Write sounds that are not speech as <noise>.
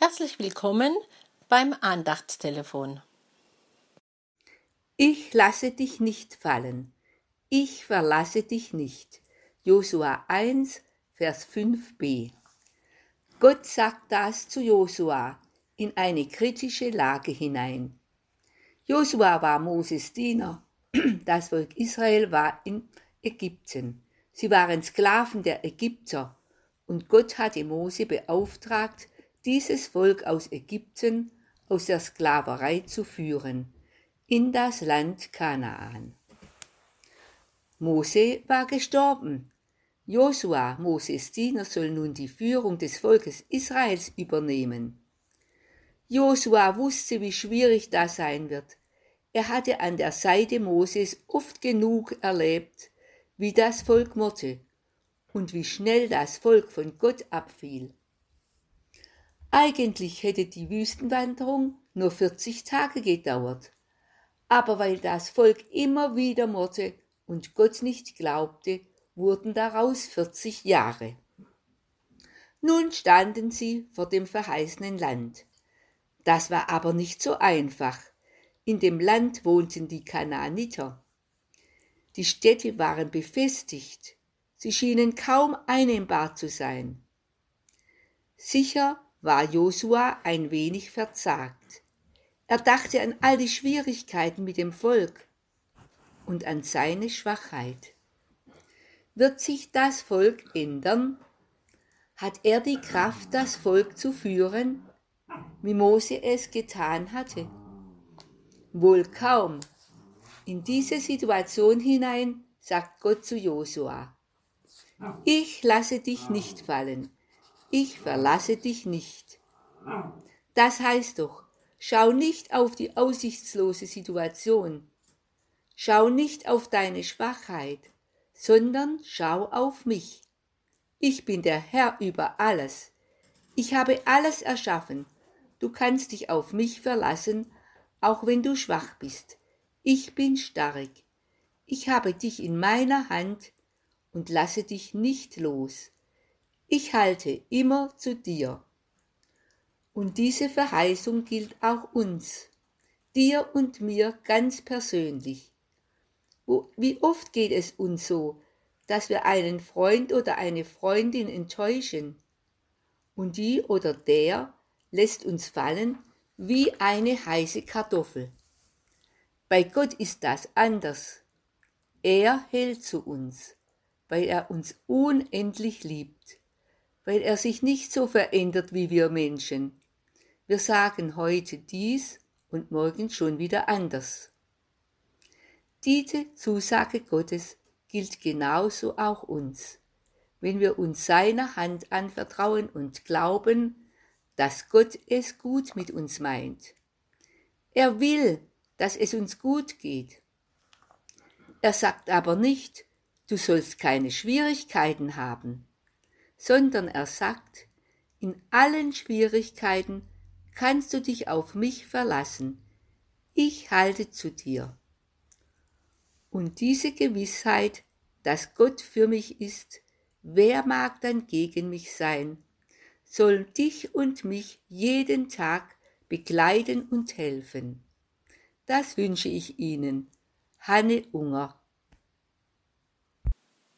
Herzlich willkommen beim Andachtstelefon. Ich lasse dich nicht fallen. Ich verlasse dich nicht. Josua 1, Vers 5b. Gott sagt das zu Josua in eine kritische Lage hinein. Josua war Moses Diener. <clears throat> Das Volk Israel war in Ägypten. Sie waren Sklaven der Ägypter. Und Gott hatte Mose beauftragt, dieses Volk aus Ägypten, aus der Sklaverei zu führen, in das Land Kanaan. Mose war gestorben. Josua, Moses Diener, soll nun die Führung des Volkes Israels übernehmen. Josua wusste, wie schwierig das sein wird. Er hatte an der Seite Moses oft genug erlebt, wie das Volk murrte und wie schnell das Volk von Gott abfiel. Eigentlich hätte die Wüstenwanderung nur 40 Tage gedauert. Aber weil das Volk immer wieder murrte und Gott nicht glaubte, wurden daraus 40 Jahre. Nun standen sie vor dem verheißenen Land. Das war aber nicht so einfach. In dem Land wohnten die Kanaaniter. Die Städte waren befestigt. Sie schienen kaum einnehmbar zu sein. Sicher war Josua ein wenig verzagt. Er dachte an all die Schwierigkeiten mit dem Volk und an seine Schwachheit. Wird sich das Volk ändern? Hat er die Kraft, das Volk zu führen, wie Mose es getan hatte? Wohl kaum. In diese Situation hinein sagt Gott zu Josua, ich lasse dich nicht fallen, ich verlasse dich nicht. Das heißt doch, schau nicht auf die aussichtslose Situation, schau nicht auf deine Schwachheit, sondern schau auf mich. Ich bin der Herr über alles. Ich habe alles erschaffen. Du kannst dich auf mich verlassen, auch wenn du schwach bist. Ich bin stark. Ich habe dich in meiner Hand und lasse dich nicht los ich halte immer zu dir. Und diese Verheißung gilt auch uns, dir und mir ganz persönlich. Wie oft geht es uns so, dass wir einen Freund oder eine Freundin enttäuschen und die oder der lässt uns fallen wie eine heiße Kartoffel. Bei Gott ist das anders. Er hält zu uns, weil er uns unendlich liebt weil er sich nicht so verändert wie wir Menschen. Wir sagen heute dies und morgen schon wieder anders. Diese Zusage Gottes gilt genauso auch uns, wenn wir uns seiner Hand anvertrauen und glauben, dass Gott es gut mit uns meint. Er will, dass es uns gut geht. Er sagt aber nicht, du sollst keine Schwierigkeiten haben sondern er sagt, in allen Schwierigkeiten kannst du dich auf mich verlassen. Ich halte zu dir. Und diese Gewissheit, dass Gott für mich ist, wer mag dann gegen mich sein, soll dich und mich jeden Tag begleiten und helfen. Das wünsche ich Ihnen. Hanne Unger